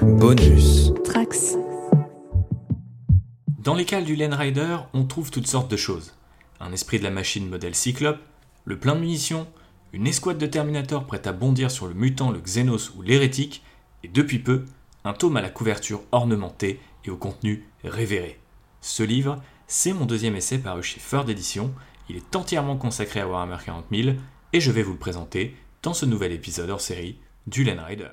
Bonus. Trax. Dans les cales du Len Rider, on trouve toutes sortes de choses. Un esprit de la machine modèle Cyclope, le plein de munitions, une escouade de Terminator prête à bondir sur le mutant, le Xenos ou l'hérétique, et depuis peu, un tome à la couverture ornementée et au contenu révéré. Ce livre, c'est mon deuxième essai paru chez Ford Edition, il est entièrement consacré à Warhammer 40 000, et je vais vous le présenter dans ce nouvel épisode hors série du Len Rider.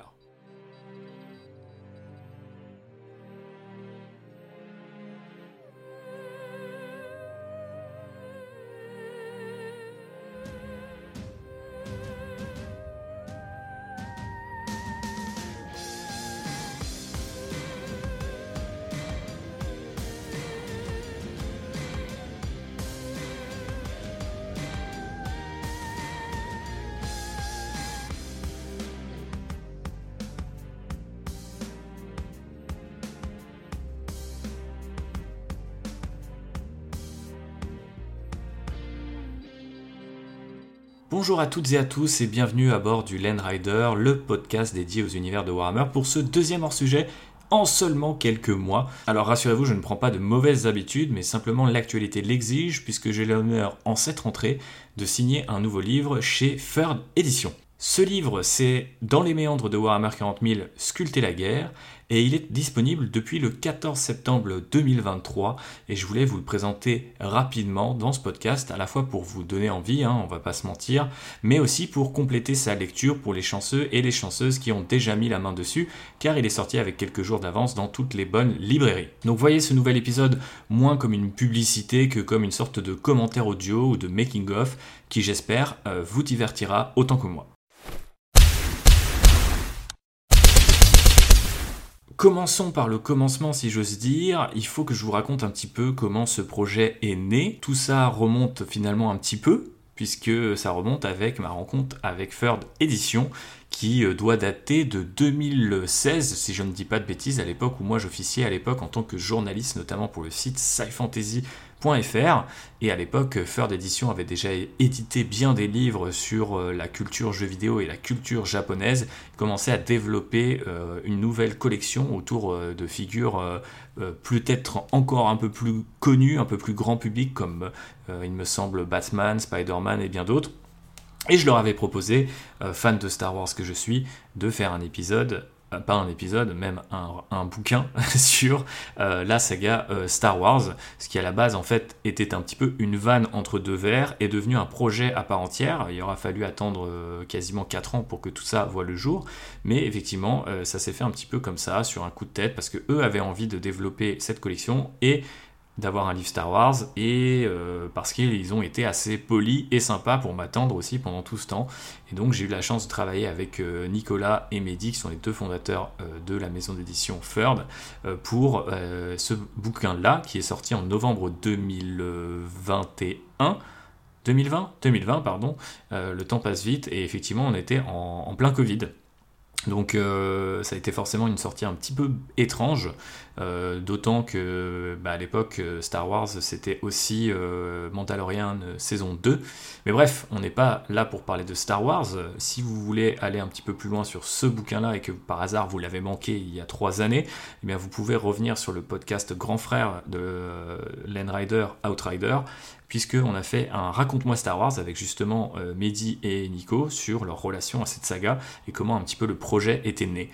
Bonjour à toutes et à tous et bienvenue à bord du Land Rider, le podcast dédié aux univers de Warhammer pour ce deuxième hors-sujet en seulement quelques mois. Alors rassurez-vous, je ne prends pas de mauvaises habitudes, mais simplement l'actualité l'exige puisque j'ai l'honneur en cette rentrée de signer un nouveau livre chez Third Edition. Ce livre, c'est Dans les méandres de Warhammer 40 000, sculpter la guerre, et il est disponible depuis le 14 septembre 2023 et je voulais vous le présenter rapidement dans ce podcast à la fois pour vous donner envie, hein, on va pas se mentir, mais aussi pour compléter sa lecture pour les chanceux et les chanceuses qui ont déjà mis la main dessus car il est sorti avec quelques jours d'avance dans toutes les bonnes librairies. Donc voyez ce nouvel épisode moins comme une publicité que comme une sorte de commentaire audio ou de making of qui j'espère euh, vous divertira autant que moi. Commençons par le commencement si j'ose dire, il faut que je vous raconte un petit peu comment ce projet est né. Tout ça remonte finalement un petit peu, puisque ça remonte avec ma rencontre avec Third Edition, qui euh, doit dater de 2016, si je ne dis pas de bêtises, à l'époque où moi j'officiais à l'époque en tant que journaliste, notamment pour le site Et à l'époque, Third Edition avait déjà édité bien des livres sur euh, la culture jeux vidéo et la culture japonaise, commençait à développer euh, une nouvelle collection autour de figures peut-être encore un peu plus connues, un peu plus grand public, comme il me semble Batman, Spider-Man et bien d'autres. Et je leur avais proposé, euh, fan de Star Wars que je suis, de faire un épisode, euh, pas un épisode, même un, bouquin sur euh, la saga Star Wars, ce qui à la base en fait était un petit peu une vanne entre deux vers, est devenu un projet à part entière. Il aura fallu attendre quasiment 4 ans pour que tout ça voit le jour, mais effectivement ça s'est fait un petit peu comme ça, sur un coup de tête, parce que eux avaient envie de développer cette collection et d'avoir un livre Star Wars et euh, parce qu'ils ont été assez polis et sympas pour m'attendre aussi pendant tout ce temps. Et donc j'ai eu la chance de travailler avec euh, Nicolas et Mehdi, qui sont les deux fondateurs euh, de la maison d'édition Third, pour ce bouquin-là qui est sorti en novembre 2021. 2020 2020, pardon. le temps passe vite et effectivement on était en plein Covid. Donc ça a été forcément une sortie un petit peu étrange, euh, d'autant que bah, à l'époque Star Wars c'était aussi euh, Mandalorian saison 2. Mais bref, on n'est pas là pour parler de Star Wars. Si vous voulez aller un petit peu plus loin sur ce bouquin-là et que par hasard vous l'avez manqué il y a trois années, eh bien vous pouvez revenir sur le podcast Grand Frère de Len Rider Outrider puisqu'on a fait un Raconte-moi Star Wars avec justement euh, Mehdi et Nico sur leur relation à cette saga et comment un petit peu le projet était né.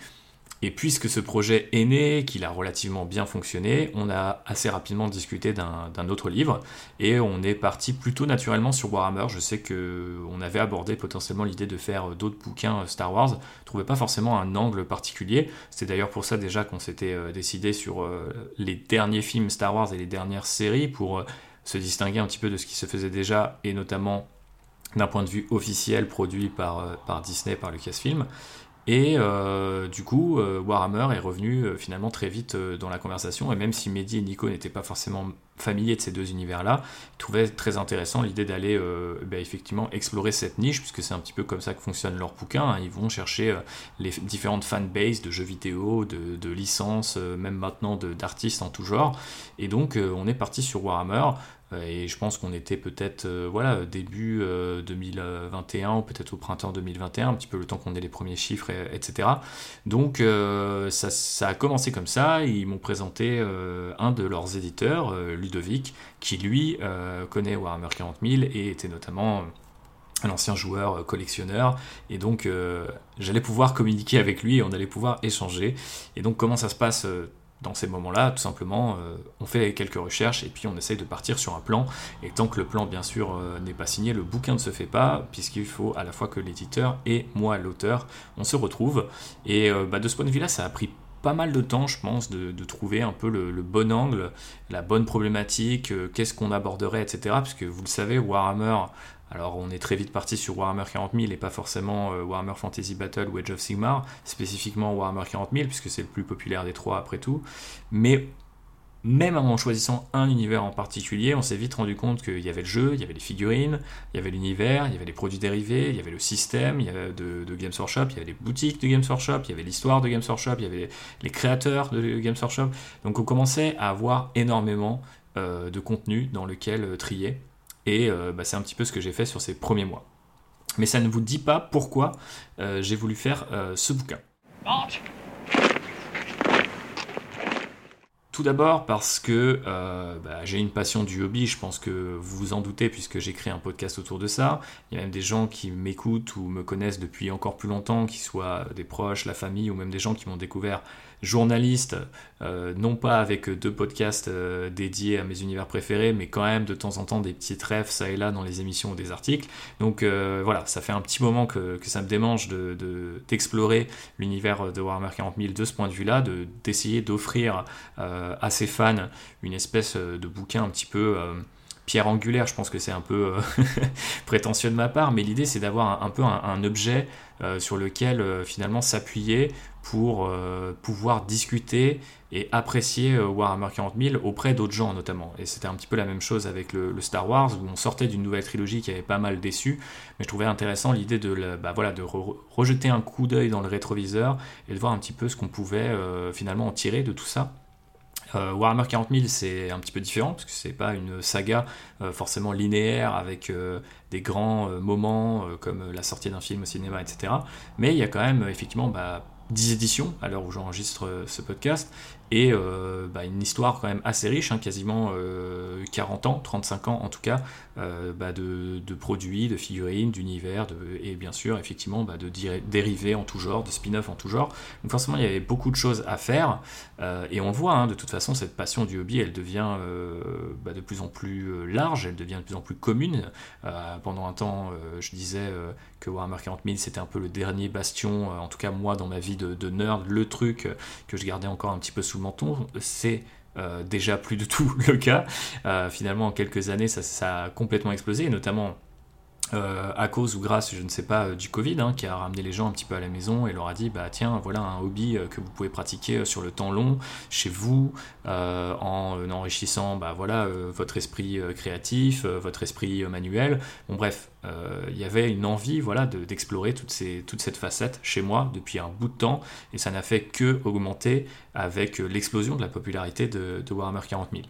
Et puisque ce projet est né, qu'il a relativement bien fonctionné, on a assez rapidement discuté d'un autre livre et on est parti plutôt naturellement sur Warhammer. Je sais qu'on avait abordé potentiellement l'idée de faire d'autres bouquins Star Wars, on trouvait pas forcément un angle particulier. C'est d'ailleurs pour ça déjà qu'on s'était euh, décidé sur euh, les derniers films Star Wars et les dernières séries pour se distinguer un petit peu de ce qui se faisait déjà, et notamment d'un point de vue officiel produit par, euh, par Disney, par Lucasfilm. Et euh, du coup, euh, Warhammer est revenu finalement très vite dans la conversation, et même si Mehdi et Nico n'étaient pas forcément familier de ces deux univers-là, trouvaient très intéressant l'idée d'aller bah, effectivement explorer cette niche, puisque c'est un petit peu comme ça que fonctionne leur bouquin. Hein. Ils vont chercher les différentes fanbases de jeux vidéo, de, de licences, même maintenant d'artistes en tout genre. Et donc on est parti sur Warhammer. Euh, et je pense qu'on était peut-être euh, voilà début 2021 euh, ou peut-être au printemps 2021, un petit peu le temps qu'on ait les premiers chiffres, etc. Donc ça, a commencé comme ça. Ils m'ont présenté un de leurs éditeurs, Ludovic, qui lui connaît Warhammer 40 000 et était notamment un ancien joueur collectionneur et donc j'allais pouvoir communiquer avec lui et on allait pouvoir échanger et donc comment ça se passe dans ces moments-là, tout simplement, euh, on fait quelques recherches et puis on essaye de partir sur un plan. Et tant que le plan, bien sûr, euh, n'est pas signé, le bouquin ne se fait pas, puisqu'il faut à la fois que l'éditeur et moi, l'auteur, on se retrouve. Et euh, bah, de ce point de vue-là, ça a pris pas mal de temps, je pense, de, trouver un peu le, le, bon angle, la bonne problématique, qu'est-ce qu'on aborderait, etc. Puisque vous le savez, Warhammer alors on est très vite parti sur Warhammer 40 000 et pas forcément euh, Warhammer Fantasy Battle ou Age of Sigmar, spécifiquement Warhammer 40 000 puisque c'est le plus populaire des trois après tout. Mais même en choisissant un univers en particulier, on s'est vite rendu compte qu'il y avait le jeu, il y avait les figurines, il y avait l'univers, il y avait les produits dérivés, il y avait le système il y avait de, Games Workshop, il y avait les boutiques de Games Workshop, il y avait l'histoire de Games Workshop, il y avait les créateurs de Games Workshop. Donc on commençait à avoir énormément euh, de contenu dans lequel euh, trier. Et euh, bah, c'est un petit peu ce que j'ai fait sur ces premiers mois. Mais ça ne vous dit pas pourquoi euh, j'ai voulu faire euh, ce bouquin. Tout d'abord parce que bah, j'ai une passion du hobby, je pense que vous vous en doutez puisque créé un podcast autour de ça. Il y a même des gens qui m'écoutent ou me connaissent depuis encore plus longtemps, qui soient des proches, la famille ou même des gens qui m'ont découvert journaliste, euh, non pas avec deux podcasts euh, dédiés à mes univers préférés, mais quand même de temps en temps des petits rêves ça et là dans les émissions ou des articles. Donc euh, voilà, ça fait un petit moment que, ça me démange d'explorer de, l'univers de Warhammer 40 000 de ce point de vue-là, d'essayer d'offrir à ses fans une espèce de bouquin un petit peu pierre angulaire, je pense que c'est un peu prétentieux de ma part, mais l'idée c'est d'avoir un, peu un, objet sur lequel finalement s'appuyer pour euh, pouvoir discuter et apprécier euh, Warhammer 40 000 auprès d'autres gens notamment. Et c'était un petit peu la même chose avec le, Star Wars où on sortait d'une nouvelle trilogie qui avait pas mal déçu, mais je trouvais intéressant l'idée de, bah, voilà, de rejeter un coup d'œil dans le rétroviseur et de voir un petit peu ce qu'on pouvait euh, finalement en tirer de tout ça. Warhammer 40 000 c'est un petit peu différent parce que c'est pas une saga forcément linéaire avec des grands moments comme la sortie d'un film au cinéma etc. Mais il y a quand même effectivement bah, 10 éditions à l'heure où j'enregistre euh, ce podcast. Et euh, bah, une histoire quand même assez riche, hein, quasiment 40 euh, ans, 35 ans en tout cas, euh, bah, de, produits, de figurines, d'univers, et bien sûr effectivement bah, de dérivés en tout genre, de spin-off en tout genre. Donc forcément il y avait beaucoup de choses à faire, et on voit hein, de toute façon cette passion du hobby, elle devient de plus en plus large, elle devient de plus en plus commune. pendant un temps, je disais que Warhammer 40 000 c'était un peu le dernier bastion, en tout cas moi dans ma vie de, de nerd, le truc que je gardais encore un petit peu sous menton, c'est euh, déjà plus du tout le cas. Euh, finalement, en quelques années, ça, a complètement explosé, et notamment euh, à cause ou grâce, je ne sais pas, du Covid, hein, qui a ramené les gens un petit peu à la maison et leur a dit, bah tiens, voilà un hobby que vous pouvez pratiquer sur le temps long, chez vous, en enrichissant, bah voilà, votre esprit créatif, votre esprit manuel. Bon bref, euh, il y avait une envie voilà, d'explorer toute, cette facette chez moi depuis un bout de temps, et ça n'a fait que augmenter avec l'explosion de la popularité de, Warhammer 40 000.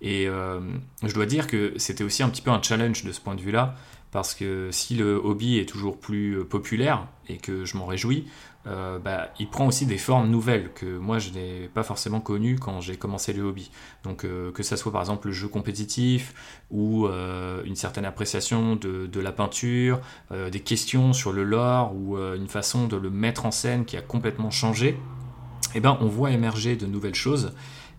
Et euh, je dois dire que c'était aussi un petit peu un challenge de ce point de vue-là, parce que si le hobby est toujours plus populaire, et que je m'en réjouis, euh, bah, il prend aussi des formes nouvelles que moi je n'ai pas forcément connues quand j'ai commencé le hobby. Donc euh, que ça soit par exemple le jeu compétitif ou euh, une certaine appréciation de, la peinture, des questions sur le lore ou une façon de le mettre en scène qui a complètement changé, eh ben, on voit émerger de nouvelles choses.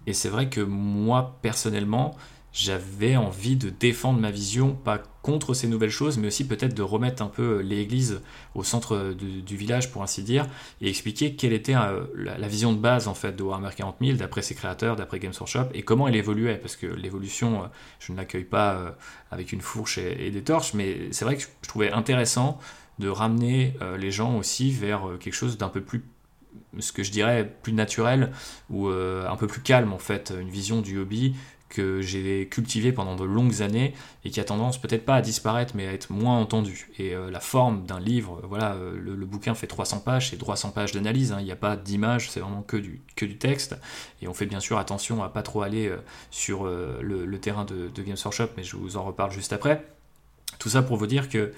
Et c'est vrai que moi personnellement, j'avais envie de défendre ma vision, pas contre ces nouvelles choses, mais aussi peut-être de remettre un peu l'église au centre du, village, pour ainsi dire, et expliquer quelle était euh, la, vision de base en fait de Warhammer 40 000, d'après ses créateurs, d'après Games Workshop, et comment elle évoluait, parce que l'évolution, euh, je ne l'accueille pas euh, avec une fourche et, des torches, mais c'est vrai que je trouvais intéressant de ramener les gens aussi vers quelque chose d'un peu plus ce que je dirais plus naturel ou un peu plus calme en fait, une vision du hobby que j'ai cultivé pendant de longues années et qui a tendance peut-être pas à disparaître mais à être moins entendu. Et euh, la forme d'un livre, voilà, euh, le, bouquin fait 300 pages, c'est 300 pages d'analyse, hein. il n'y a pas d'image, c'est vraiment que du, texte. Et on fait bien sûr attention à pas trop aller euh, sur le, terrain de, de Games Workshop, mais je vous en reparle juste après. Tout ça pour vous dire que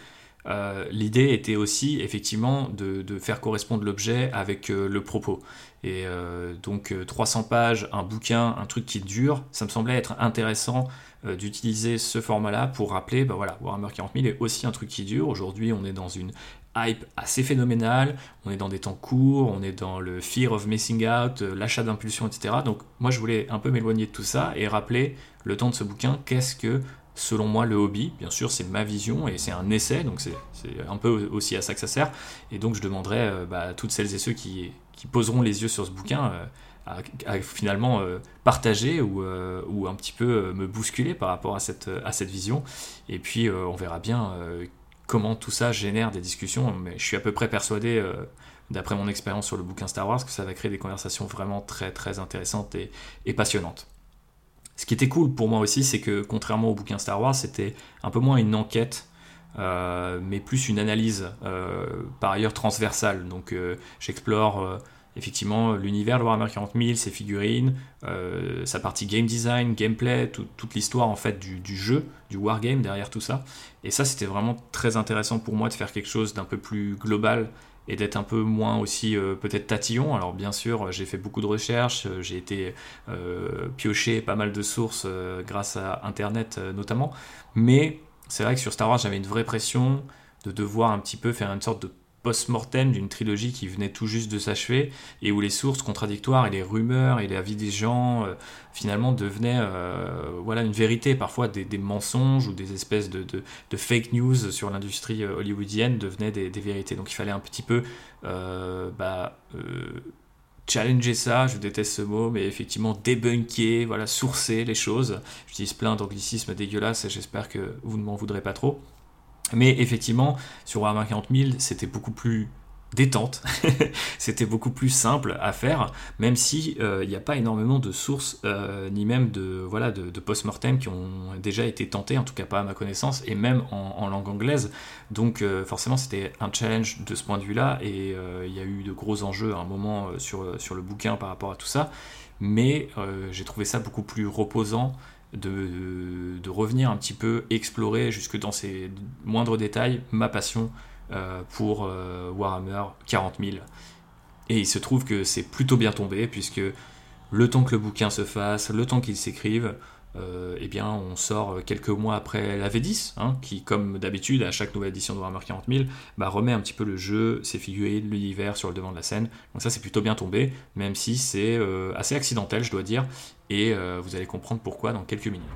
l'idée était aussi effectivement de, faire correspondre l'objet avec le propos. Et euh, donc 300 euh, pages, un bouquin, un truc qui dure, ça me semblait être intéressant euh, d'utiliser ce format-là pour rappeler, bah voilà, Warhammer 40 000 est aussi un truc qui dure. Aujourd'hui, on est dans une hype assez phénoménale, on est dans des temps courts, on est dans le fear of missing out, l'achat d'impulsion, etc. Donc moi, je voulais un peu m'éloigner de tout ça et rappeler le temps de ce bouquin, qu'est-ce que selon moi le hobby. Bien sûr, c'est ma vision et c'est un essai, donc c'est un peu aussi à ça que ça sert. Et donc je demanderais bah, à toutes celles et ceux qui, poseront les yeux sur ce bouquin euh, à, finalement euh, partager ou, euh, un petit peu me bousculer par rapport à cette, vision. Et puis on verra bien comment tout ça génère des discussions. Mais je suis à peu près persuadé, d'après mon expérience sur le bouquin Star Wars, que ça va créer des conversations vraiment très très intéressantes et passionnantes. Ce qui était cool pour moi aussi, c'est que contrairement au bouquin Star Wars, c'était un peu moins une enquête mais plus une analyse par ailleurs transversale. Donc j'explore effectivement l'univers de Warhammer 40 000, ses figurines, euh, sa partie game design, gameplay, toute l'histoire en fait du, jeu, du wargame derrière tout ça. Et ça c'était vraiment très intéressant pour moi de faire quelque chose d'un peu plus global et d'être un peu moins aussi euh, peut-être tatillon. Alors bien sûr j'ai fait beaucoup de recherches, euh, j'ai été pioché pas mal de sources grâce à Internet notamment, mais c'est vrai que sur Star Wars j'avais une vraie pression de devoir un petit peu faire une sorte de post-mortem d'une trilogie qui venait tout juste de s'achever et où les sources contradictoires et les rumeurs et la vie des gens euh, finalement devenaient euh, voilà une vérité parfois des, mensonges ou des espèces de, fake news sur l'industrie euh, hollywoodienne devenaient des, des, vérités donc il fallait un petit peu bah, challenger ça, je déteste ce mot, mais effectivement débunker, voilà, sourcer les choses. J'utilise plein d'anglicismes dégueulasses et j'espère que vous ne m'en voudrez pas trop. Mais effectivement, sur Warhammer 40 000, c'était beaucoup plus détente, c'était beaucoup plus simple à faire, même si euh, il n'y a pas énormément de sources, euh, ni même de, voilà, de, post-mortem qui ont déjà été tentés, en tout cas pas à ma connaissance, et même en, langue anglaise. Donc euh, forcément c'était un challenge de ce point de vue-là, et il y a eu de gros enjeux à un moment sur, sur le bouquin par rapport à tout ça, mais j'ai trouvé ça beaucoup plus reposant de, revenir un petit peu explorer jusque dans ces moindres détails ma passion euh, pour euh, Warhammer 40 000. Et il se trouve que c'est plutôt bien tombé, puisque le temps que le bouquin se fasse, le temps qu'il s'écrive, euh, eh bien, on sort quelques mois après la V10, hein, qui, comme d'habitude, à chaque nouvelle édition de Warhammer 40 000, bah, remet un petit peu le jeu, ses figurines, l'univers sur le devant de la scène. Donc ça, c'est plutôt bien tombé, même si c'est euh, assez accidentel, je dois dire, et euh, vous allez comprendre pourquoi dans quelques minutes.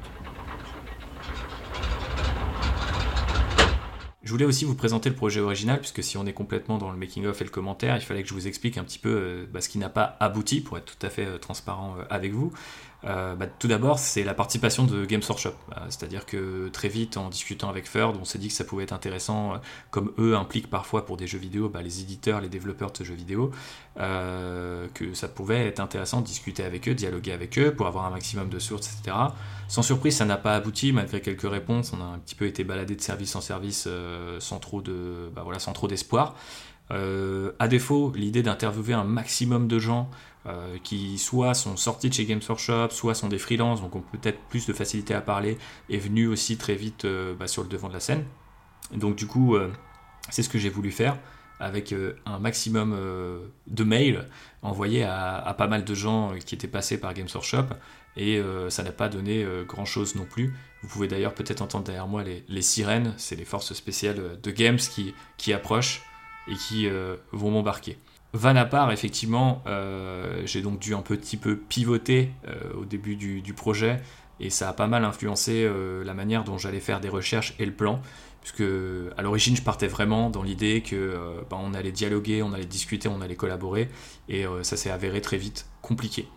Je voulais aussi vous présenter le projet original, puisque si on est complètement dans le making-of et le commentaire, il fallait que je vous explique un petit peu bah, ce qui n'a pas abouti, pour être tout à fait transparent avec vous. Euh, bah, tout d'abord, c'est la participation de Games Workshop. Euh, c'est-à-dire que très vite, en discutant avec Ferd, on s'est dit que ça pouvait être intéressant, euh, comme eux impliquent parfois pour des jeux vidéo bah, les éditeurs, les développeurs de ce jeux vidéo, que ça pouvait être intéressant de discuter avec eux, dialoguer avec eux pour avoir un maximum de sources, etc. Sans surprise, ça n'a pas abouti, malgré quelques réponses. On a un petit peu été baladé de service en service sans trop de, bah, voilà, d'espoir. à défaut, l'idée d'interviewer un maximum de gens euh, qui soit sont sortis de chez Games Workshop, soit sont des freelances, donc ont peut-être plus de facilité à parler, est venu aussi très vite euh, bah, sur le devant de la scène. donc du coup, euh, c'est ce que j'ai voulu faire avec un maximum de mails envoyés à, pas mal de gens qui étaient passés par Games Workshop et ça n'a pas donné grand chose non plus. Vous pouvez d'ailleurs peut-être entendre derrière moi les, sirènes, c'est les forces spéciales de Games qui, qui approchent et qui vont m'embarquer. Van à part, effectivement, euh, j'ai donc dû un petit peu pivoter euh, au début du, projet et ça a pas mal influencé euh, la manière dont j'allais faire des recherches et le plan. Puisque à l'origine, je partais vraiment dans l'idée que ben, on allait dialoguer, on allait discuter, on allait collaborer et ça s'est avéré très vite compliqué.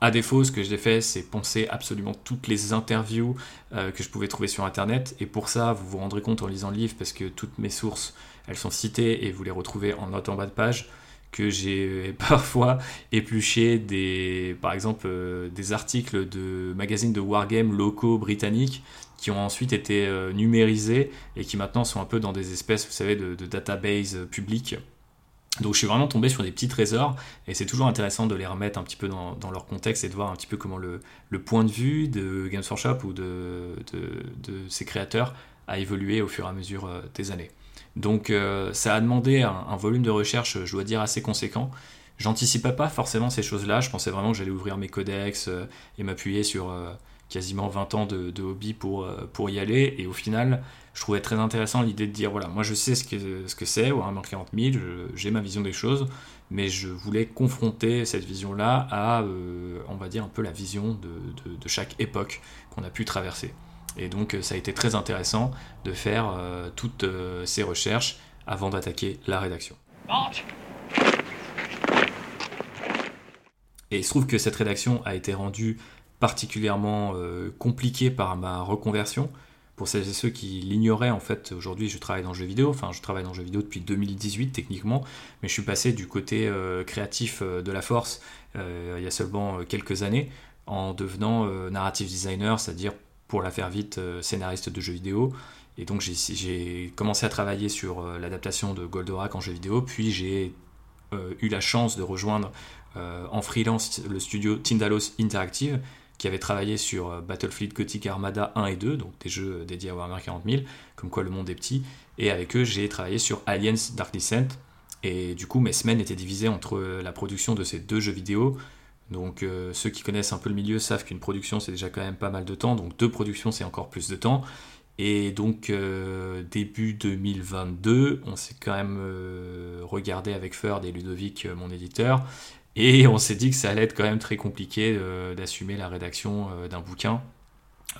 À défaut, ce que j'ai fait, c'est penser absolument toutes les interviews que je pouvais trouver sur Internet. Et pour ça, vous vous rendrez compte en lisant le livre, parce que toutes mes sources, elles sont citées et vous les retrouvez en note en bas de page que j'ai parfois épluché des, par exemple, des articles de magazines de wargame locaux britanniques qui ont ensuite été numérisés et qui maintenant sont un peu dans des espèces, vous savez, de, de database publiques donc je suis vraiment tombé sur des petits trésors et c'est toujours intéressant de les remettre un petit peu dans, leur contexte et de voir un petit peu comment le, point de vue de Games Workshop ou de, ses créateurs a évolué au fur et à mesure euh, des années. Donc euh, ça a demandé un, volume de recherche, je dois dire, assez conséquent. J'anticipais pas forcément ces choses-là, je pensais vraiment que j'allais ouvrir mes codex euh, et m'appuyer sur quasiment 20 ans de, hobby pour, pour y aller et au final je trouvais très intéressant l'idée de dire voilà, moi je sais ce que ce que c'est Warhammer 40 000, j'ai ma vision des choses, mais je voulais confronter cette vision-là à, euh, on va dire, un peu la vision de, de, chaque époque qu'on a pu traverser. Et donc ça a été très intéressant de faire euh, toutes euh, ces recherches avant d'attaquer la rédaction. Et il se trouve que cette rédaction a été rendue particulièrement compliquée par ma reconversion, pour celles et ceux qui l'ignoraient, en fait, aujourd'hui je travaille dans le jeu vidéo, enfin je travaille dans le jeu vidéo depuis 2018 techniquement, mais je suis passé du côté euh, créatif euh, de la force euh, il y a seulement quelques années en devenant narrative designer, c'est-à-dire pour la faire vite scénariste de jeux vidéo. Et donc j'ai commencé à travailler sur l'adaptation de Goldorak en jeu vidéo, puis j'ai eu la chance de rejoindre en freelance le studio Tindalos Interactive, qui avait travaillé sur euh, Battlefield Gothic Armada 1 et 2, donc des jeux dédiés à Warhammer 40 000, comme quoi le monde est petit. Et avec eux, j'ai travaillé sur Aliens Dark Descent. Et du coup, mes semaines étaient divisées entre euh, la production de ces deux jeux vidéo. Donc euh, ceux qui connaissent un peu le milieu savent qu'une production c'est déjà quand même pas mal de temps, donc deux productions c'est encore plus de temps. Et donc début 2022, on s'est quand même regardé avec Ferd et Ludovic, mon éditeur, et on s'est dit que ça allait être quand même très compliqué euh, d'assumer la rédaction euh, d'un bouquin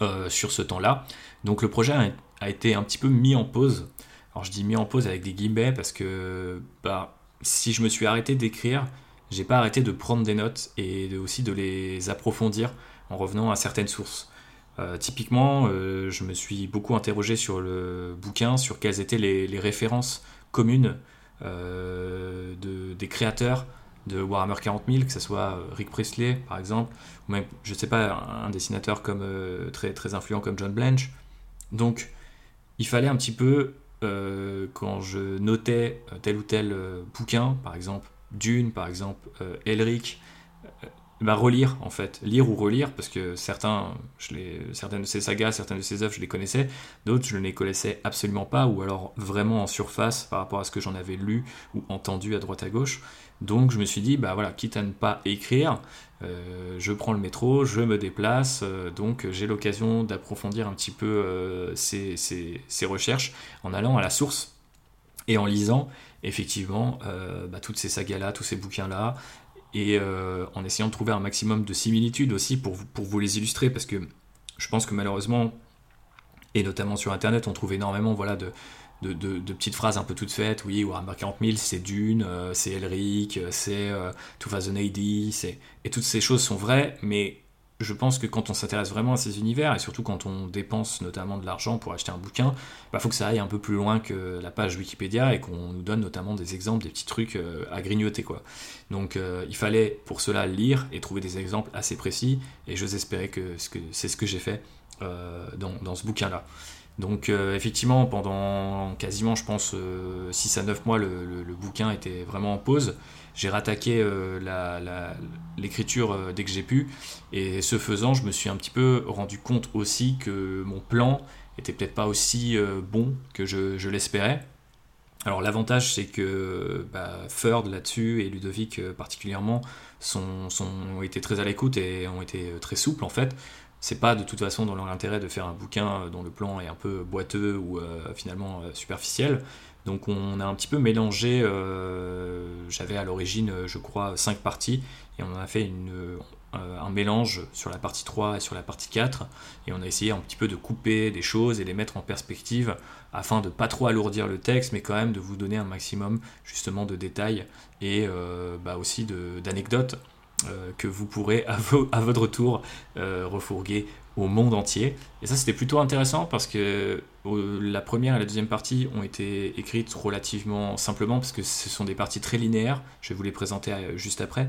euh, sur ce temps-là. Donc le projet a, été un petit peu mis en pause. Alors je dis mis en pause avec des guillemets parce que bah, si je me suis arrêté d'écrire, j'ai pas arrêté de prendre des notes et aussi de les approfondir en revenant à certaines sources. typiquement, je me suis beaucoup interrogé sur le bouquin, sur quelles étaient les, références communes de, des créateurs de Warhammer 40 000, que ce soit euh, Rick Priestley par exemple, ou même, je sais pas, un dessinateur comme, euh, très, très influent comme John Blanche. Donc, il fallait un petit peu, euh, quand je notais tel ou tel bouquin, par exemple Dune, par exemple Elric, bah, relire en fait, lire ou relire, parce que certains, je les, certaines de ces sagas, certaines de ces œuvres, je les connaissais, d'autres je ne les connaissais absolument pas, ou alors vraiment en surface par rapport à ce que j'en avais lu ou entendu à droite à gauche. Donc je me suis dit, bah voilà, quitte à ne pas écrire, euh, je prends le métro, je me déplace, euh, donc j'ai l'occasion d'approfondir un petit peu euh, ces, ces, recherches en allant à la source et en lisant effectivement bah, toutes ces sagas-là, tous ces bouquins-là, et en essayant de trouver un maximum de similitudes aussi pour pour vous les illustrer, parce que je pense que malheureusement, et notamment sur Internet, on trouve énormément voilà, de, petites phrases un peu toutes faites. Oui, Warhammer 40 000, c'est Dune, euh, c'est Elric, euh, c'est euh, 2000 AD, et toutes ces choses sont vraies, mais je pense que quand on s'intéresse vraiment à ces univers, et surtout quand on dépense notamment de l'argent pour acheter un bouquin, il bah, faut que ça aille un peu plus loin que la page Wikipédia et qu'on nous donne notamment des exemples, des petits trucs euh, à grignoter. quoi. Donc il fallait pour cela lire et trouver des exemples assez précis, et j'ose espérer que c'est ce que j'ai fait dans, dans, ce bouquin-là. Donc euh, effectivement, pendant quasiment, je pense, 6 euh, à 9 mois, le, bouquin était vraiment en pause. J'ai rattaqué euh, l'écriture dès que j'ai pu. Et ce faisant, je me suis un petit peu rendu compte aussi que mon plan était peut-être pas aussi bon que je, l'espérais. Alors l'avantage c'est que bah, Ferd là-dessus et Ludovic particulièrement sont, ont été très à l'écoute et ont été très souples en fait c'est pas de toute façon dans leur intérêt de faire un bouquin dont le plan est un peu boiteux ou euh, finalement euh, superficiel. Donc on a un petit peu mélangé, euh, j'avais à l'origine je crois 5 parties et on a fait une, un mélange sur la partie 3 et sur la partie 4 et on a essayé un petit peu de couper des choses et les mettre en perspective afin de pas trop alourdir le texte mais quand même de vous donner un maximum justement de détails et bah aussi d'anecdotes euh, que vous pourrez à, votre tour euh, refourguer au monde entier. Et ça, c'était plutôt intéressant parce que la première et la deuxième partie ont été écrites relativement simplement parce que ce sont des parties très linéaires. Je vais vous les présenter juste après.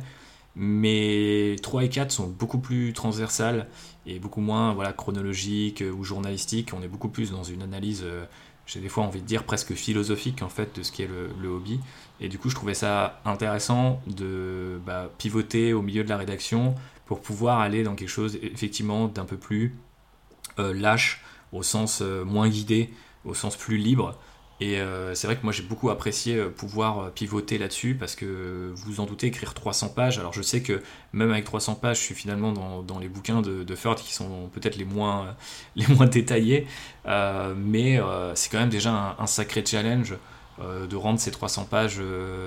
Mais 3 et 4 sont beaucoup plus transversales et beaucoup moins voilà, chronologiques ou journalistiques. On est beaucoup plus dans une analyse j'ai des fois envie de dire presque philosophique en fait de ce qu'est le, le, hobby. Et du coup, je trouvais ça intéressant de bah, pivoter au milieu de la rédaction pour pouvoir aller dans quelque chose effectivement d'un peu plus euh, lâche, au sens euh, moins guidé, au sens plus libre. Et euh, c'est vrai que moi j'ai beaucoup apprécié pouvoir pivoter là-dessus parce que vous en doutez, écrire 300 pages. Alors je sais que même avec 300 pages, je suis finalement dans, les bouquins de, de qui sont peut-être les moins, les moins détaillés. mais c'est quand même déjà un, sacré challenge de rendre ces 300 pages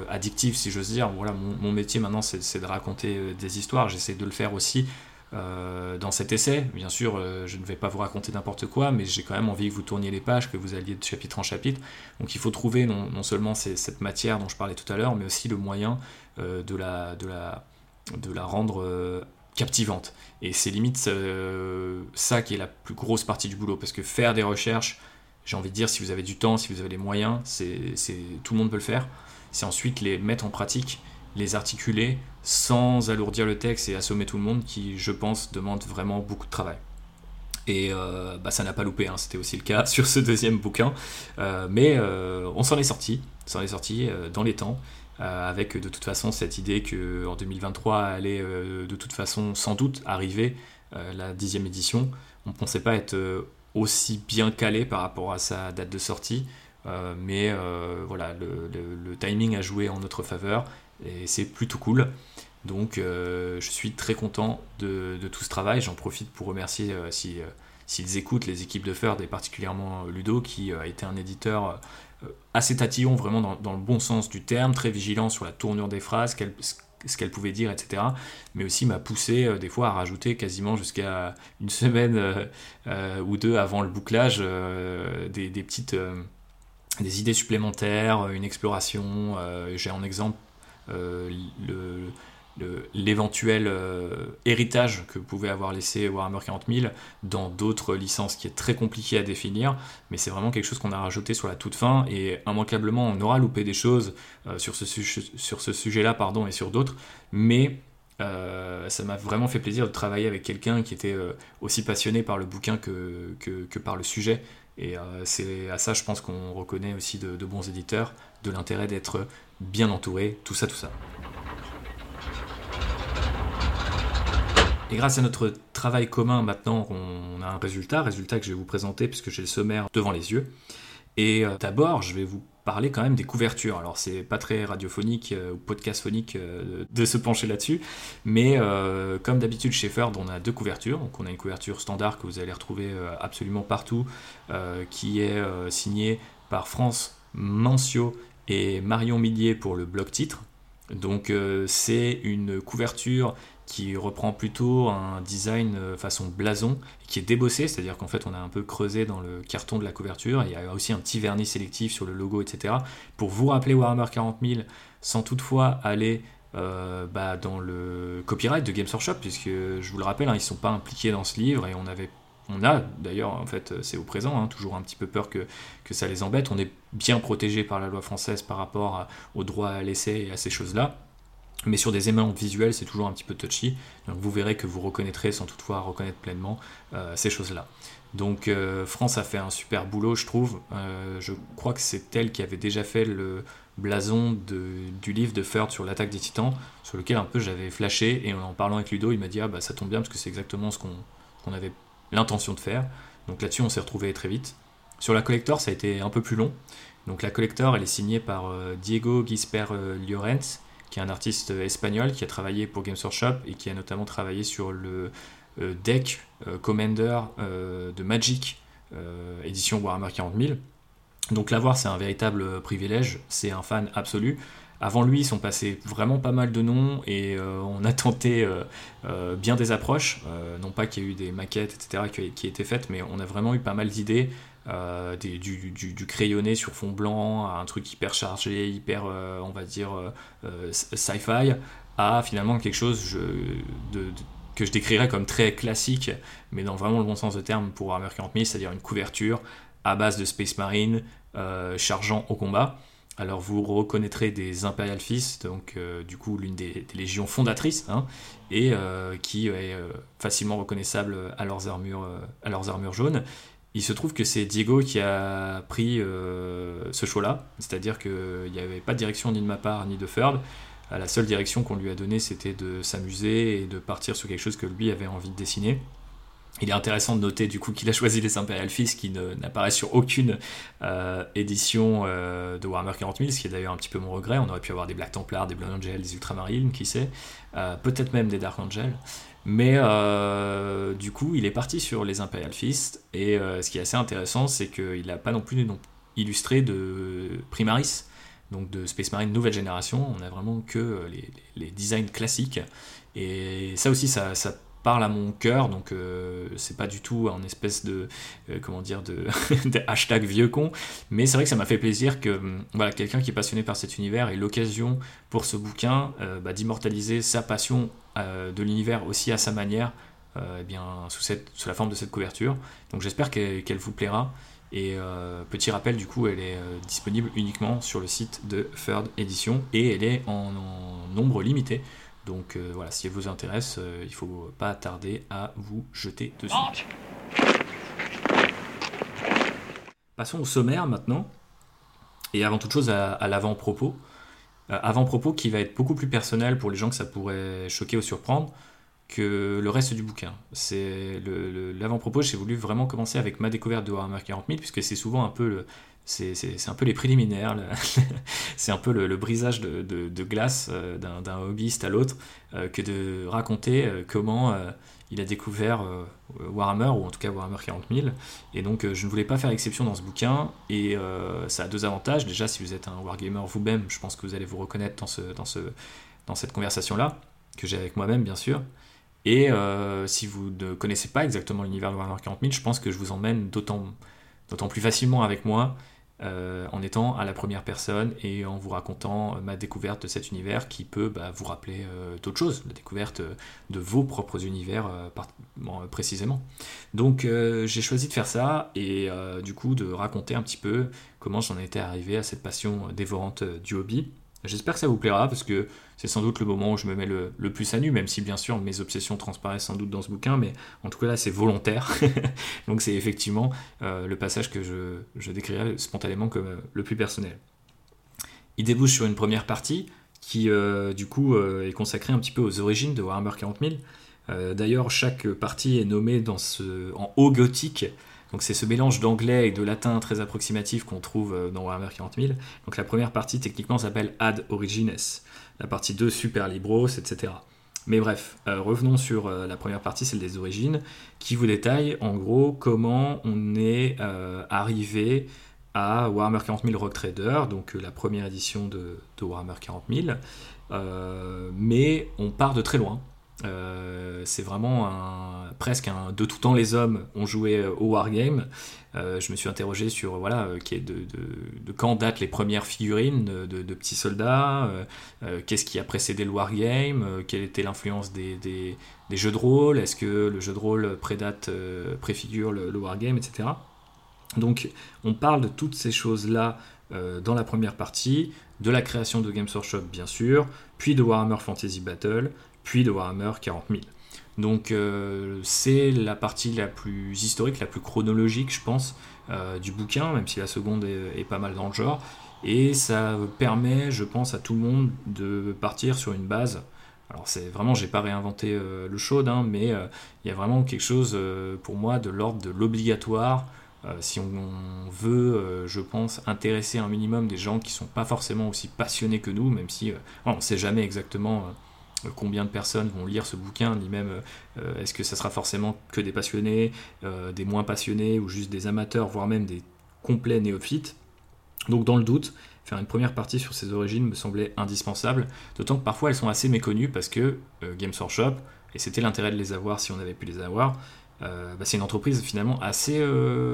addictives, si j'ose dire. Voilà, mon, métier maintenant c'est de raconter des histoires. J'essaie de le faire aussi euh, dans cet essai. Bien sûr, euh, je ne vais pas vous raconter n'importe quoi, mais j'ai quand même envie que vous tourniez les pages, que vous alliez de chapitre en chapitre. Donc il faut trouver non, seulement cette matière dont je parlais tout à l'heure, mais aussi le moyen euh, de, la, de, la, de la rendre captivante. Et c'est limite ça qui est la plus grosse partie du boulot, parce que faire des recherches, j'ai envie de dire, si vous avez du temps, si vous avez les moyens, tout le monde peut le faire. C'est ensuite les mettre en pratique les articuler sans alourdir le texte et assommer tout le monde qui, je pense, demande vraiment beaucoup de travail. Et euh, bah, ça n'a pas loupé, hein. c'était aussi le cas sur ce deuxième bouquin. Euh, mais euh, on s'en est sorti, s'en est sorti dans les temps, avec de toute façon cette idée qu'en 2023 allait de toute façon sans doute arriver la dixième édition. On ne pensait pas être aussi bien calé par rapport à sa date de sortie. mais voilà, le, timing a joué en notre faveur et c'est plutôt cool. Donc euh, je suis très content de, tout ce travail. J'en profite pour remercier euh, si, euh, s'ils écoutent les équipes de Ferd et particulièrement Ludo qui a été un éditeur assez tatillon vraiment dans, le bon sens du terme, très vigilant sur la tournure des phrases, ce qu'elle pouvait dire, etc. Mais aussi m'a poussé des fois à rajouter quasiment jusqu'à une semaine ou deux avant le bouclage des, petites des idées supplémentaires, une exploration. J'ai en exemple euh, l'éventuel euh, héritage que pouvait avoir laissé Warhammer 40 000 dans d'autres licences qui est très compliqué à définir, mais c'est vraiment quelque chose qu'on a rajouté sur la toute fin et immanquablement on aura loupé des choses euh, sur ce, sur ce sujet-là pardon et sur d'autres, mais ça m'a vraiment fait plaisir de travailler avec quelqu'un qui était aussi passionné par le bouquin que, que, par le sujet. Et c'est à ça, je pense, qu'on reconnaît aussi de bons éditeurs, de l'intérêt d'être bien entouré, tout ça, tout ça. Et grâce à notre travail commun, maintenant, on a un résultat, résultat que je vais vous présenter puisque j'ai le sommaire devant les yeux. Et euh, d'abord, je vais vous parler quand même des couvertures. Alors, c'est pas très radiophonique euh, ou podcastphonique euh, de se pencher là-dessus, mais comme d'habitude chez Ferd, on a deux couvertures. Donc, on a une couverture standard que vous allez retrouver absolument partout, qui est signée par France Mancio et Marion Millier pour le bloc titre. Donc c'est une couverture qui reprend plutôt un design euh, façon blason, qui est débossé, c'est-à-dire qu'en fait on a un peu creusé dans le carton de la couverture, il y a aussi un petit vernis sélectif sur le logo, etc. Pour vous rappeler Warhammer 40 000, sans toutefois aller euh, bah, dans le copyright de Games Workshop, puisque je vous le rappelle, hein, ils ne sont pas impliqués dans ce livre et on avait on a d'ailleurs, en fait, c'est au présent, hein, toujours un petit peu peur que, que, ça les embête. On est bien protégé par la loi française par rapport au droit à l'essai et à ces choses-là. Mais sur des éléments visuels, c'est toujours un petit peu touchy. Donc vous verrez que vous reconnaîtrez sans toutefois reconnaître pleinement euh, ces choses-là. Donc euh, France a fait un super boulot, je trouve. Euh, je crois que c'est elle qui avait déjà fait le blason du livre de Ferd sur l'attaque des titans, sur lequel un peu j'avais flashé. Et en parlant avec Ludo, il m'a dit ah bah ça tombe bien parce que c'est exactement ce qu'on avait l'intention de faire. Donc là-dessus, on s'est retrouvé très vite. Sur la collector, ça a été un peu plus long. Donc la collector, elle est signée par Diego Gisper Llorens, qui est un artiste euh, espagnol qui a travaillé pour Games Workshop et qui a notamment travaillé sur le deck Commander de Magic, édition Warhammer 40 000. Donc l'avoir, c'est un véritable privilège. C'est un fan absolu. Avant lui, ils sont passés vraiment pas mal de noms et euh, on a tenté euh, euh, bien des approches. non pas qu'il y ait eu des maquettes, etc., qui, qui étaient faites, mais on a vraiment eu pas mal d'idées. Du, crayonné sur fond blanc à un truc hyper chargé, hyper, on va dire, sci-fi, à finalement quelque chose que je décrirais comme très classique, mais dans vraiment le bon sens de terme pour Warhammer 40 000, c'est-à-dire une couverture à base de Space Marine chargeant au combat. Alors vous reconnaîtrez des Imperial Fist, donc du coup l'une des, légions fondatrices, hein, et qui est facilement reconnaissable à leurs armures, à leurs armures jaunes. Il se trouve que c'est Diego qui a pris euh, ce choix-là, c'est-à-dire qu'il n'y avait pas de direction ni de ma part ni de Ferd. Euh, la seule direction qu'on lui a donnée, c'était de s'amuser et de partir sur quelque chose que lui avait envie de dessiner. Il est intéressant de noter du coup qu'il a choisi les Imperial Fist qui n'apparaissent sur aucune euh, édition de Warhammer 40 000, ce qui est d'ailleurs un petit peu mon regret. On aurait pu avoir des Black Templars, des Blood Angels, des Ultramarines, qui sait, peut-être même des Dark Angels. Mais euh, du coup, il est parti sur les Imperial Fist, et euh, ce qui est assez intéressant, c'est qu'il n'a pas non plus illustré de Primaris, donc de Space Marine nouvelle génération, on a vraiment que euh, les, designs classiques, et ça aussi, ça, parle à mon cœur, donc c'est pas du tout un espèce de, comment dire, de, hashtag vieux con, mais c'est vrai que ça m'a fait plaisir que voilà, quelqu'un qui est passionné par cet univers ait l'occasion pour ce bouquin bah, d'immortaliser sa passion euh, de l'univers aussi à sa manière, euh, eh bien, sous, cette, sous la forme de cette couverture. Donc j'espère qu'elle vous plaira. Et euh, petit rappel, du coup, elle est disponible uniquement sur le site de Third Edition et elle est en, nombre limité. Donc voilà, si elle vous intéresse, il ne faut pas tarder à vous jeter dessus. Passons au sommaire maintenant. Et avant toute chose, à l'avant-propos. Euh, avant-propos qui va être beaucoup plus personnel pour les gens que ça pourrait choquer ou surprendre que le reste du bouquin. C'est l'avant-propos, j'ai voulu vraiment commencer avec ma découverte de Warhammer 40 000, puisque c'est souvent un peu le, c'est, un peu les préliminaires, c'est un peu le, brisage de, glace euh, d'un, hobbyiste à l'autre, euh, que de raconter comment il a découvert euh, Warhammer, ou en tout cas Warhammer 40 000. Et donc euh, je ne voulais pas faire exception dans ce bouquin. Et euh, ça a deux avantages. Déjà, si vous êtes un wargamer vous-même, je pense que vous allez vous reconnaître dans, ce, dans, ce, dans cette conversation-là, que j'ai avec moi-même, bien sûr. Et si vous ne connaissez pas exactement l'univers de Warhammer 40 000, je pense que je vous emmène d'autant plus facilement avec moi euh, en étant à la première personne et en vous racontant ma découverte de cet univers qui peut bah, vous rappeler euh, d'autres choses, la découverte de vos propres univers euh, précisément. Donc j'ai choisi de faire ça et du coup de raconter un petit peu comment j'en étais arrivé à cette passion dévorante du hobby. J'espère que ça vous plaira parce que c'est sans doute le moment où je me mets le, plus à nu, même si bien sûr mes obsessions transparaissent sans doute dans ce bouquin, mais en tout cas là c'est volontaire. Donc c'est effectivement euh, le passage que je, je décrirais spontanément comme euh, le plus personnel. Il débouche sur une première partie qui euh, du coup est consacrée un petit peu aux origines de Warhammer 40 000. D'ailleurs chaque partie est nommée dans ce, en haut gothique donc c'est ce mélange d'anglais et de latin très approximatif qu'on trouve euh, dans Warhammer 40 000. Donc la première partie techniquement s'appelle Ad Origines, la partie 2 Super Libros, etc. Mais bref, euh, revenons sur euh, la première partie, celle des origines, qui vous détaille en gros comment on est arrivé à Warhammer 40 000 Rock Trader, donc la première édition de, de Warhammer 40 000. mais on part de très loin. Euh, c'est vraiment un, presque un de tout temps les hommes ont joué au wargame. Euh, je me suis interrogé sur voilà euh, qui est de, quand datent les premières figurines de, petits soldats, qu'est-ce qui a précédé le wargame, quelle était l'influence des, jeux de rôle, est-ce que le jeu de rôle prédate, préfigure le, le, wargame, etc. Donc on parle de toutes ces choses-là dans la première partie, de la création de Games Workshop bien sûr, puis de Warhammer Fantasy Battle, puis de Warhammer 40 000. Donc euh, c'est la partie la plus historique, la plus chronologique, je pense, euh, du bouquin, même si la seconde est, pas mal dans le genre. Et ça permet, je pense, à tout le monde de partir sur une base. Alors c'est vraiment, j'ai pas réinventé euh, le chaude, hein, mais il y a vraiment quelque chose pour moi de l'ordre de l'obligatoire. si on, veut, je pense, intéresser un minimum des gens qui sont pas forcément aussi passionnés que nous, même si on ne sait jamais exactement combien de personnes vont lire ce bouquin, ni même euh, est-ce que ça sera forcément que des passionnés, euh, des moins passionnés ou juste des amateurs, voire même des complets néophytes. Donc dans le doute, faire une première partie sur ces origines me semblait indispensable, d'autant que parfois elles sont assez méconnues parce que euh, Games Workshop, et c'était l'intérêt de les avoir si on avait pu les avoir, bah, c'est une entreprise finalement assez,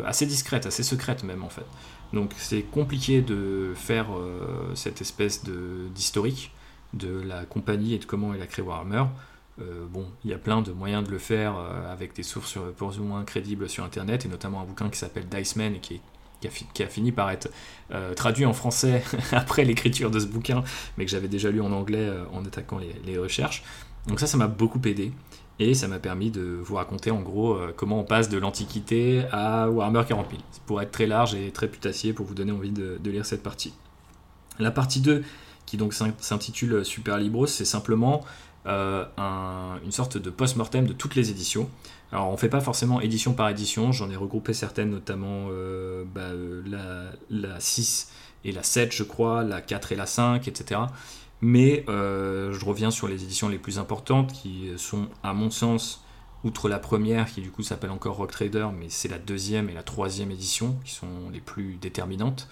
assez discrète, assez secrète même en fait. Donc c'est compliqué de faire cette espèce d'historique de la compagnie et de comment elle a créé Warhammer. bon, il y a plein de moyens de le faire avec des sources plus ou moins crédibles sur Internet, et notamment un bouquin qui s'appelle Diceman et qui, a, fini par être traduit en français après l'écriture de ce bouquin, mais que j'avais déjà lu en anglais en attaquant les, recherches. Donc ça, ça m'a beaucoup aidé. Et ça m'a permis de vous raconter en gros comment on passe de l'Antiquité à Warhammer 40 000. Pour être très large et très putassier pour vous donner envie de lire cette partie. La partie 2, qui donc s'intitule Super Libros, c'est simplement euh, une sorte de post-mortem de toutes les éditions. Alors on ne fait pas forcément édition par édition, j'en ai regroupé certaines, notamment euh, bah, euh, la, 6 et la 7 je crois, la 4 et la 5, etc. Mais je reviens sur les éditions les plus importantes qui sont à mon sens, outre la première qui du coup s'appelle encore Rock Trader, mais c'est la deuxième et la troisième édition qui sont les plus déterminantes.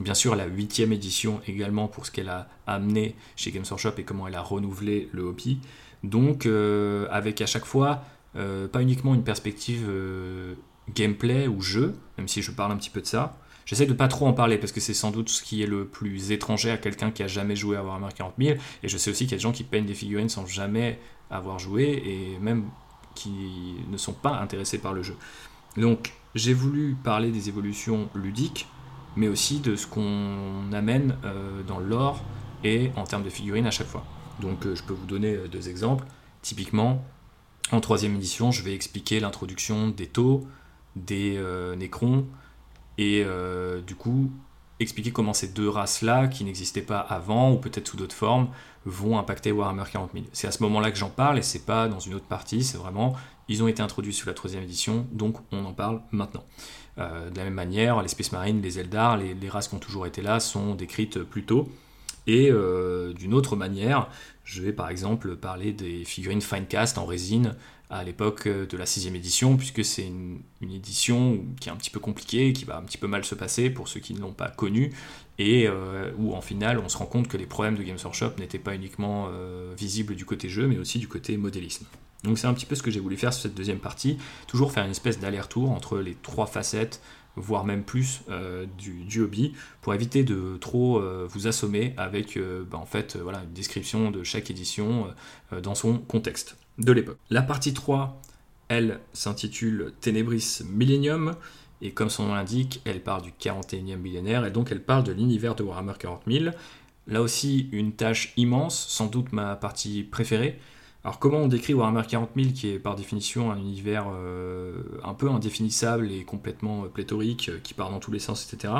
Bien sûr, la huitième édition également pour ce qu'elle a amené chez Games Workshop et comment elle a renouvelé le hobby. Donc, euh, avec à chaque fois, euh, pas uniquement une perspective euh, gameplay ou jeu, même si je parle un petit peu de ça. J'essaie de pas trop en parler parce que c'est sans doute ce qui est le plus étranger à quelqu'un qui a jamais joué à Warhammer 40 000. Et je sais aussi qu'il y a des gens qui peignent des figurines sans jamais avoir joué et même qui ne sont pas intéressés par le jeu. Donc, j'ai voulu parler des évolutions ludiques mais aussi de ce qu'on amène euh, dans l'or et en termes de figurines à chaque fois. Donc euh, je peux vous donner euh, deux exemples. Typiquement, en troisième édition, je vais expliquer l'introduction des taux, des nécrons, et du coup expliquer comment ces deux races-là, qui n'existaient pas avant, ou peut-être sous d'autres formes, vont impacter Warhammer 40 000. C'est à ce moment-là que j'en parle, et c'est pas dans une autre partie, c'est vraiment, ils ont été introduits sous la troisième édition, donc on en parle maintenant. Euh, de la même manière, les Space Marines, les Eldar, les, races qui ont toujours été là sont décrites plus tôt. Et euh, d'une autre manière, je vais par exemple parler des figurines Finecast en résine à l'époque de la sixième édition, puisque c'est une, édition qui est un petit peu compliquée, qui va un petit peu mal se passer pour ceux qui ne l'ont pas connue, et euh, où en final on se rend compte que les problèmes de Games Workshop n'étaient pas uniquement visibles du côté jeu, mais aussi du côté modélisme. Donc c'est un petit peu ce que j'ai voulu faire sur cette deuxième partie, toujours faire une espèce d'aller-retour entre les trois facettes, voire même plus euh, du, hobby, pour éviter de trop euh, vous assommer avec euh, bah, en fait, voilà, une description de chaque édition dans son contexte de l'époque. La partie 3, elle s'intitule Tenebris Millennium, et comme son nom l'indique, elle parle du 41e millénaire, et donc elle parle de l'univers de Warhammer 40 000. Là aussi, une tâche immense, sans doute ma partie préférée, alors comment on décrit Warhammer 40 000 qui est par définition un univers euh, un peu indéfinissable et complètement euh, pléthorique, euh, qui part dans tous les sens, etc.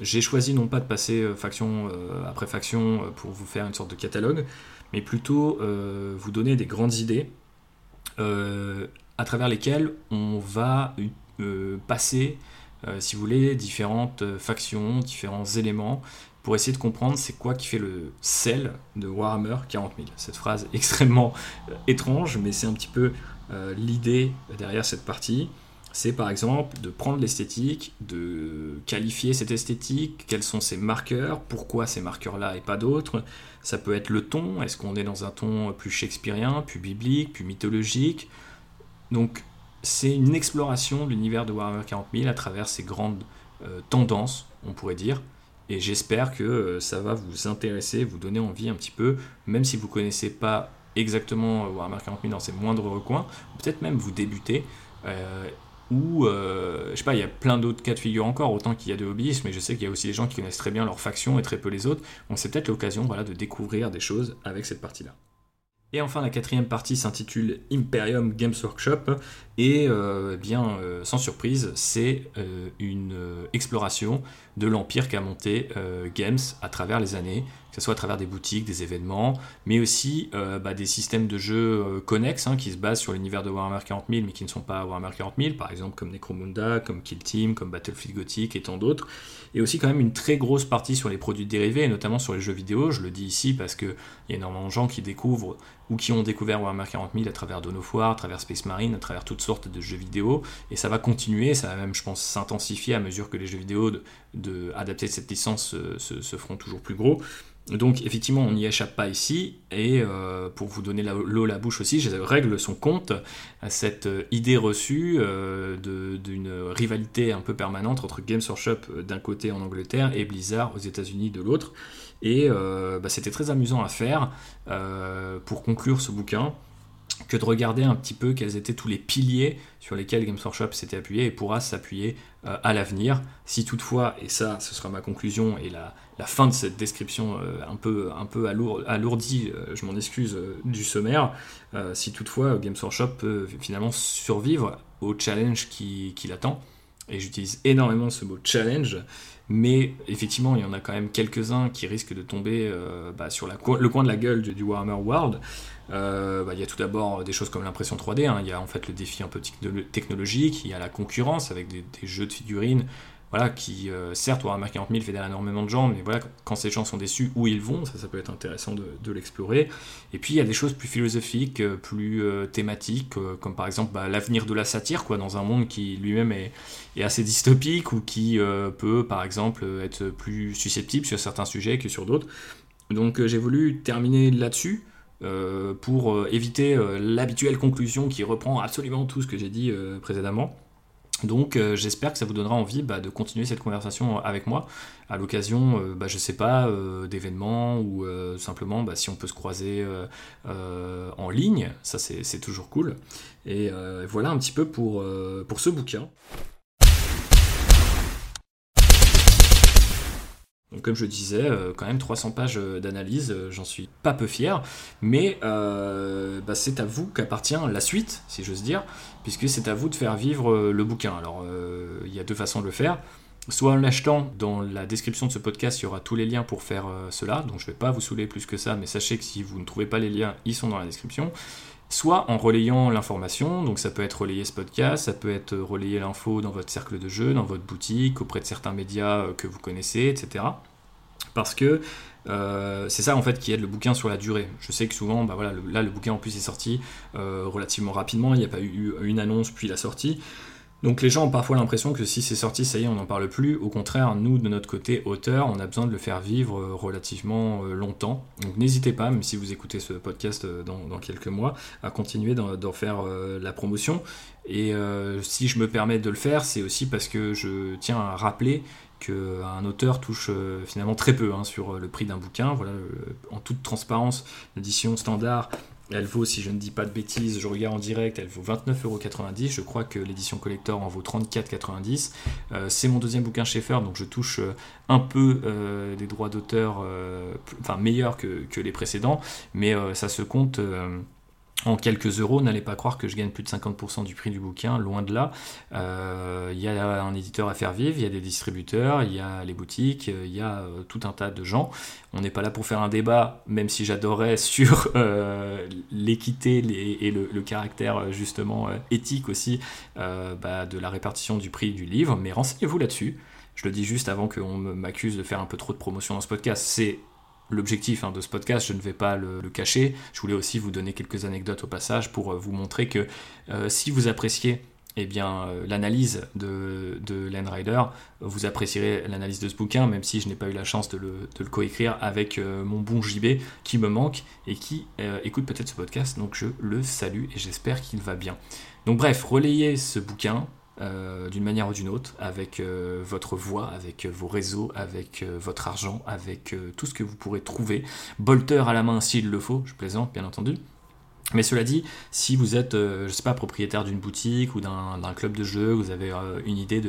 J'ai choisi non pas de passer faction après faction pour vous faire une sorte de catalogue, mais plutôt vous donner des grandes idées à travers lesquelles on va passer, si vous voulez, différentes factions, différents éléments, pour essayer de comprendre c'est quoi qui fait le sel de Warhammer 40 000. Cette phrase extrêmement euh, étrange, mais c'est un petit peu euh, l'idée derrière cette partie. C'est par exemple de prendre l'esthétique, de qualifier cette esthétique, quels sont ses marqueurs, pourquoi ces marqueurs-là et pas d'autres. Ça peut être le ton, est-ce qu'on est dans un ton plus shakespearien, plus biblique, plus mythologique? Donc c'est une exploration de l'univers de Warhammer 40 000 à travers ces grandes euh, tendances, on pourrait dire, et j'espère que euh, ça va vous intéresser, vous donner envie un petit peu, même si vous ne connaissez pas exactement euh, Warhammer 40 000 dans ses moindres recoins, peut-être même vous débuter. Euh, ou, je sais pas, il y a plein d'autres cas de figure encore, autant qu'il y a de hobbyistes, mais je sais qu'il y a aussi des gens qui connaissent très bien leur faction et très peu les autres. Donc c'est peut-être l'occasion voilà, de découvrir des choses avec cette partie-là. Et enfin, la quatrième partie s'intitule Imperium Games Workshop, et eh bien, sans surprise, c'est une exploration de l'empire qu'a monté euh, Games à travers les années, que ce soit à travers des boutiques, des événements, mais aussi euh, bah, des systèmes de jeux euh, connexes hein, qui se basent sur l'univers de Warhammer 40 000 mais qui ne sont pas Warhammer 40 000, par exemple comme Necromunda, comme Kill Team, comme Battlefield Gothic et tant d'autres. Et aussi quand même une très grosse partie sur les produits dérivés, et notamment sur les jeux vidéo. Je le dis ici parce qu'il y a énormément de gens qui découvrent ou qui ont découvert Warhammer 40 000 à travers Dawn à travers Space Marine, à travers toutes de jeux vidéo, et ça va continuer, ça va même je pense s'intensifier à mesure que les jeux vidéo de, de adapter cette licence se, feront toujours plus gros. Donc effectivement, on n'y échappe pas ici, et euh, pour vous donner l'eau à la bouche aussi, je règle son compte à cette euh, idée reçue euh, d'une rivalité un peu permanente entre Games Workshop d'un côté en Angleterre et Blizzard aux États-Unis de l'autre. Et bah, c'était très amusant à faire pour conclure ce bouquin. Que de regarder un petit peu quels étaient tous les piliers sur lesquels Games Workshop s'était appuyé et pourra s'appuyer euh, à l'avenir. Si toutefois, et ça ce sera ma conclusion et la, fin de cette description euh, un peu, un peu alourdie, euh, je m'en excuse du sommaire, si toutefois Games Workshop peut finalement survivre au challenge qui, l'attend, et j'utilise énormément ce mot challenge, mais effectivement, il y en a quand même quelques-uns qui risquent de tomber bah, sur le coin de la gueule du, du Warhammer World. Euh, bah, il y a tout d'abord des choses comme l'impression 3D, hein. il y a en fait le défi un peu technologique, il y a la concurrence avec des, jeux de figurines, voilà, qui euh, certes Warhammer 40 000 fait énormément de gens, mais voilà, quand ces gens sont déçus, où ils vont, ça, peut être intéressant de, l'explorer. Et puis il y a des choses plus philosophiques, euh, plus thématiques, comme par exemple bah, l'avenir de la satire, quoi, dans un monde qui lui-même est, assez dystopique ou qui peut par exemple être plus susceptible sur certains sujets que sur d'autres. Donc j'ai voulu terminer là-dessus. Euh, pour euh, éviter euh, l'habituelle conclusion qui reprend absolument tout ce que j'ai dit précédemment. Donc j'espère que ça vous donnera envie bah, de continuer cette conversation avec moi à l'occasion, bah, je sais pas, d'événements ou simplement bah, si on peut se croiser en ligne, ça c'est toujours cool. Et voilà un petit peu pour, pour ce bouquin. Donc, comme je disais, euh, quand même 300 pages euh, d'analyse, euh, j'en suis pas peu fier, mais bah, c'est à vous qu'appartient la suite, si j'ose dire, puisque c'est à vous de faire vivre le bouquin. Alors, il y a deux façons de le faire. Soit en l'achetant, dans la description de ce podcast, il y aura tous les liens pour faire cela, donc je ne vais pas vous saouler plus que ça, mais sachez que si vous ne trouvez pas les liens, ils sont dans la description soit en relayant l'information, donc ça peut être relayer ce podcast, ça peut être relayer l'info dans votre cercle de jeu, dans votre boutique, auprès de certains médias euh, que vous connaissez, etc. Parce que euh, c'est ça en fait qui aide le bouquin sur la durée. Je sais que souvent, bah voilà, là le bouquin en plus est sorti euh, relativement rapidement, il n'y a pas eu une annonce puis la sortie. Donc les gens ont parfois l'impression que si c'est sorti, ça y est, on n'en parle plus. Au contraire, nous, de notre côté auteur, on a besoin de le faire vivre euh, relativement euh, longtemps. Donc n'hésitez pas, même si vous écoutez ce podcast euh, dans, quelques mois, à continuer d'en faire la promotion. Et si je me permets de le faire, c'est aussi parce que je tiens à rappeler qu'un auteur touche finalement très peu hein, sur le prix d'un bouquin. Voilà, en toute transparence, l'édition standard elle vaut, si je ne dis pas de bêtises, je regarde en direct, elle vaut 29,90€. Je crois que l'édition collector en vaut 34,90€. Euh, c'est mon deuxième bouquin Schaeffer, donc je touche euh, un peu euh, des droits d'auteur, enfin meilleurs que, que, les précédents, mais ça se compte en quelques euros, n'allez pas croire que je gagne plus de 50% du prix du bouquin, loin de là. Euh, il y a un éditeur à faire vivre, il y a des distributeurs, il y a les boutiques, il y a euh, tout un tas de gens. On n'est pas là pour faire un débat, même si j'adorais sur euh, l'équité et le, caractère justement éthique aussi bah, de la répartition du prix du livre, mais renseignez-vous là-dessus. Je le dis juste avant qu'on m'accuse de faire un peu trop de promotion dans ce podcast. L'objectif hein, de ce podcast, je ne vais pas le, cacher. Je voulais aussi vous donner quelques anecdotes au passage pour euh, vous montrer que euh, si vous appréciez eh bien, euh, l'analyse de, de Rider, vous apprécierez l'analyse de ce bouquin, même si je n'ai pas eu la chance de le, de le coécrire avec mon bon JB qui me manque et qui écoute peut-être ce podcast. Donc je le salue et j'espère qu'il va bien. Donc bref, relayez ce bouquin, euh, d'une manière ou d'une autre, avec euh, votre voix, avec euh, vos réseaux, avec votre argent, avec tout ce que vous pourrez trouver. Bolter à la main s'il le faut, je plaisante bien entendu. Mais cela dit, si vous êtes, je sais pas, propriétaire d'une boutique ou d'un club de jeu, vous avez une idée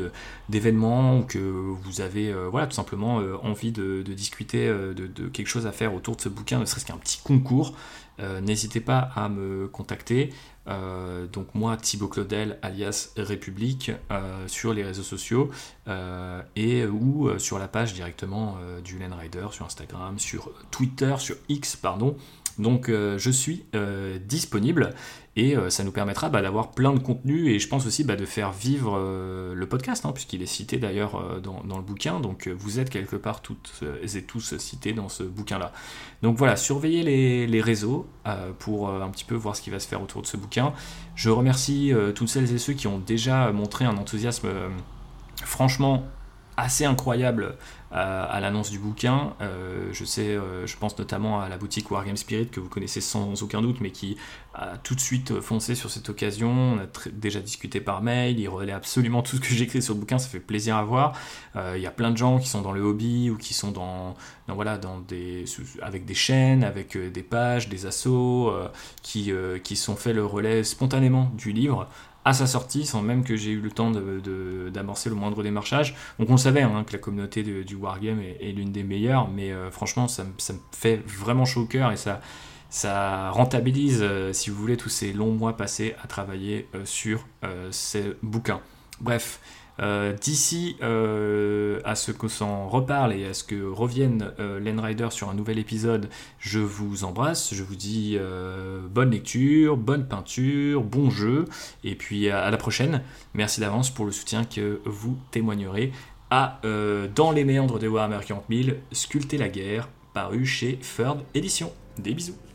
d'événement ou que vous avez, voilà, tout simplement envie de, discuter de, quelque chose à faire autour de ce bouquin, ne serait-ce qu'un petit concours, n'hésitez pas à me contacter. Euh, donc moi, Thibaut Claudel, alias République, euh, sur les réseaux sociaux euh, et ou sur la page directement du Len Rider, sur Instagram, sur Twitter, sur X, pardon. Donc je suis disponible et euh, ça nous permettra bah, d'avoir plein de contenu et je pense aussi bah, de faire vivre euh, le podcast, hein, puisqu'il est cité d'ailleurs euh, dans, le bouquin. Donc vous êtes quelque part toutes et tous cités dans ce bouquin-là. Donc voilà, surveillez les, réseaux pour un petit peu voir ce qui va se faire autour de ce bouquin. Je remercie toutes celles et ceux qui ont déjà montré un enthousiasme franchement assez incroyable à, l'annonce du bouquin. je sais, je pense notamment à la boutique Wargame Spirit que vous connaissez sans aucun doute, mais qui a tout de suite foncé sur cette occasion. On a déjà discuté par mail, il relaie absolument tout ce que j'écris sur le bouquin, ça fait plaisir à voir. Il y a plein de gens qui sont dans le hobby ou qui sont dans, voilà, dans des, avec des chaînes, avec des pages, des assos, qui, qui sont fait le relais spontanément du livre à sa sortie, sans même que j'ai eu le temps d'amorcer le moindre démarchage. Donc on savait hein, que la communauté du Wargame est, l'une des meilleures, mais euh, franchement ça, me fait vraiment chaud au cœur et ça, rentabilise, euh, si vous voulez, tous ces longs mois passés à travailler euh, sur ces bouquins. Bref, d'ici euh, à ce que s'en reparle et à ce que revienne euh, Rider sur un nouvel épisode, je vous embrasse, je vous dis euh, bonne lecture, bonne peinture, bon jeu, et puis à, la prochaine. Merci d'avance pour le soutien que vous témoignerez à Dans les méandres de Warhammer 40 000, Sculpter la guerre, paru chez Ferd Édition. Des bisous